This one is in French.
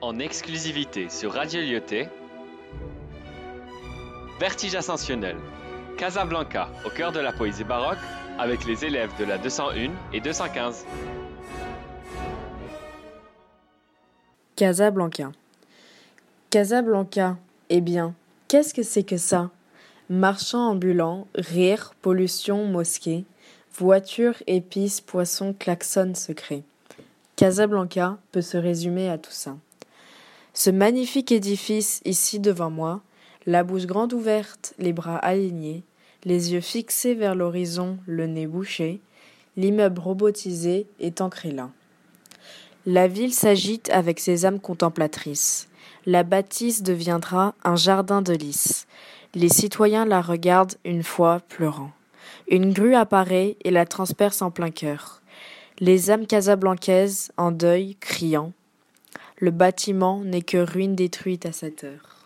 en exclusivité sur Radio Lyoté. Vertige ascensionnel. Casablanca, au cœur de la poésie baroque, avec les élèves de la 201 et 215. Casablanca. Casablanca, eh bien, qu'est-ce que c'est que ça? Marchand ambulant, rire, pollution, mosquée, voiture, épices, poissons, klaxon secret. Casablanca peut se résumer à tout ça. Ce magnifique édifice ici devant moi, la bouche grande ouverte, les bras alignés, les yeux fixés vers l'horizon, le nez bouché, l'immeuble robotisé est ancré là. La ville s'agite avec ses âmes contemplatrices. La bâtisse deviendra un jardin de lys. Les citoyens la regardent une fois pleurant. Une grue apparaît et la transperce en plein cœur. Les âmes casablancaises, en deuil, criant. Le bâtiment n'est que ruine détruite à cette heure.